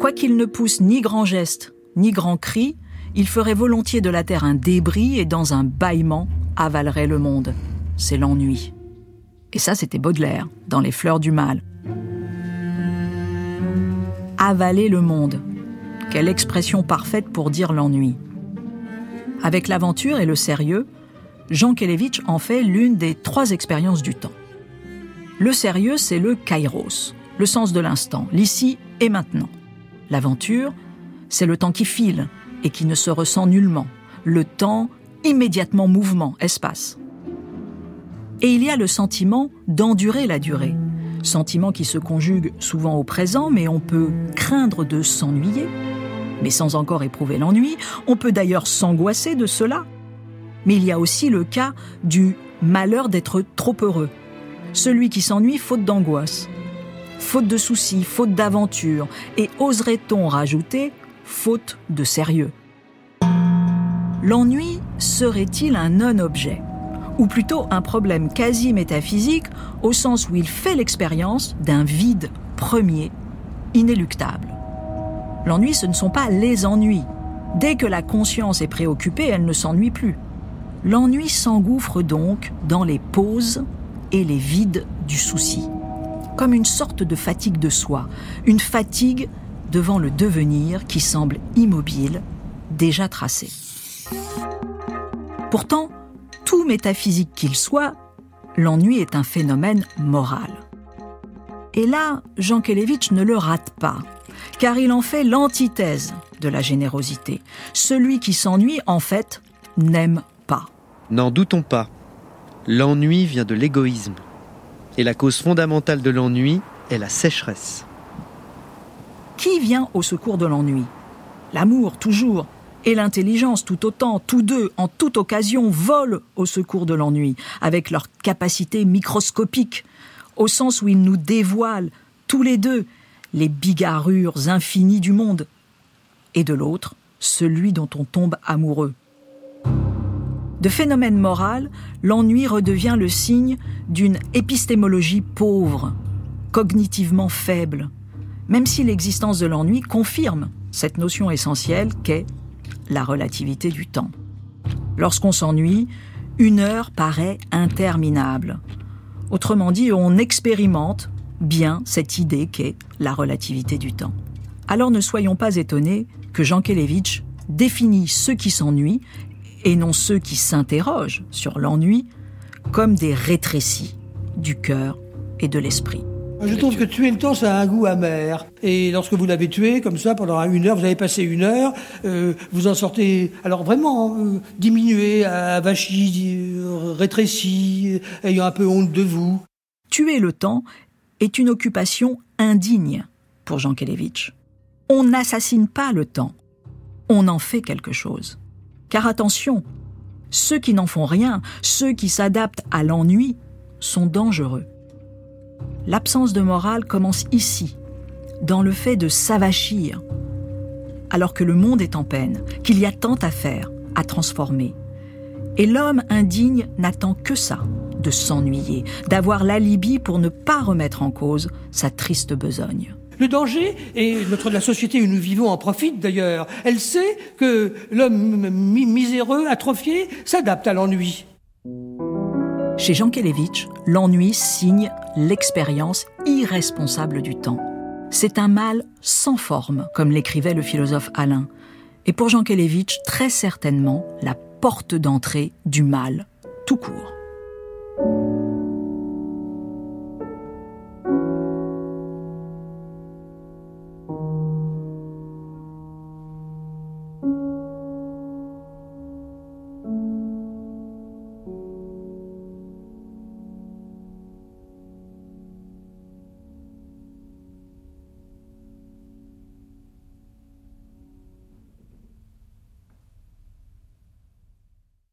Quoiqu'il ne pousse ni grand geste, ni grand cri, il ferait volontiers de la terre un débris et dans un bâillement avalerait le monde. C'est l'ennui. Et ça, c'était Baudelaire, dans Les Fleurs du Mal. Avaler le monde. Quelle expression parfaite pour dire l'ennui. Avec l'aventure et le sérieux, Jean Kelevitch en fait l'une des trois expériences du temps. Le sérieux, c'est le kairos, le sens de l'instant, l'ici et maintenant. L'aventure, c'est le temps qui file et qui ne se ressent nullement, le temps immédiatement mouvement, espace. Et il y a le sentiment d'endurer la durée, sentiment qui se conjugue souvent au présent, mais on peut craindre de s'ennuyer, mais sans encore éprouver l'ennui, on peut d'ailleurs s'angoisser de cela. Mais il y a aussi le cas du malheur d'être trop heureux, celui qui s'ennuie faute d'angoisse, faute de soucis, faute d'aventure, et oserait-on rajouter faute de sérieux L'ennui serait-il un non-objet? Ou plutôt un problème quasi métaphysique au sens où il fait l'expérience d'un vide premier, inéluctable? L'ennui, ce ne sont pas les ennuis. Dès que la conscience est préoccupée, elle ne s'ennuie plus. L'ennui s'engouffre donc dans les pauses et les vides du souci comme une sorte de fatigue de soi, une fatigue devant le devenir qui semble immobile, déjà tracé. Pourtant, tout métaphysique qu'il soit, l'ennui est un phénomène moral. Et là, Jean Kelevitch ne le rate pas, car il en fait l'antithèse de la générosité. Celui qui s'ennuie, en fait, n'aime pas. N'en doutons pas. L'ennui vient de l'égoïsme. Et la cause fondamentale de l'ennui est la sécheresse. Qui vient au secours de l'ennui? L'amour, toujours, et l'intelligence tout autant, tous deux, en toute occasion, volent au secours de l'ennui, avec leur capacité microscopique, au sens où ils nous dévoilent, tous les deux, les bigarrures infinies du monde, et de l'autre, celui dont on tombe amoureux. De phénomène moral, l'ennui redevient le signe d'une épistémologie pauvre, cognitivement faible, même si l'existence de l'ennui confirme cette notion essentielle qu'est la relativité du temps. Lorsqu'on s'ennuie, une heure paraît interminable. Autrement dit, on expérimente bien cette idée qu'est la relativité du temps. Alors ne soyons pas étonnés que Jean Kelevitch définit ceux qui s'ennuient et non ceux qui s'interrogent sur l'ennui comme des rétrécis du cœur et de l'esprit. Je trouve que tuer le temps, ça a un goût amer. Et lorsque vous l'avez tué, comme ça, pendant une heure, vous avez passé une heure, euh, vous en sortez, alors vraiment, euh, diminué, avachi, euh, rétréci, ayant un peu honte de vous. Tuer le temps est une occupation indigne pour Jean Kelevitch. On n'assassine pas le temps, on en fait quelque chose. Car attention, ceux qui n'en font rien, ceux qui s'adaptent à l'ennui, sont dangereux. L'absence de morale commence ici, dans le fait de s'avachir, alors que le monde est en peine, qu'il y a tant à faire, à transformer. Et l'homme indigne n'attend que ça, de s'ennuyer, d'avoir l'alibi pour ne pas remettre en cause sa triste besogne. Le danger, et notre la société où nous vivons en profite d'ailleurs, elle sait que l'homme miséreux, atrophié, s'adapte à l'ennui. Chez Jean Kelevitch, l'ennui signe l'expérience irresponsable du temps. C'est un mal sans forme, comme l'écrivait le philosophe Alain. Et pour Jean Kelevitch, très certainement la porte d'entrée du mal, tout court.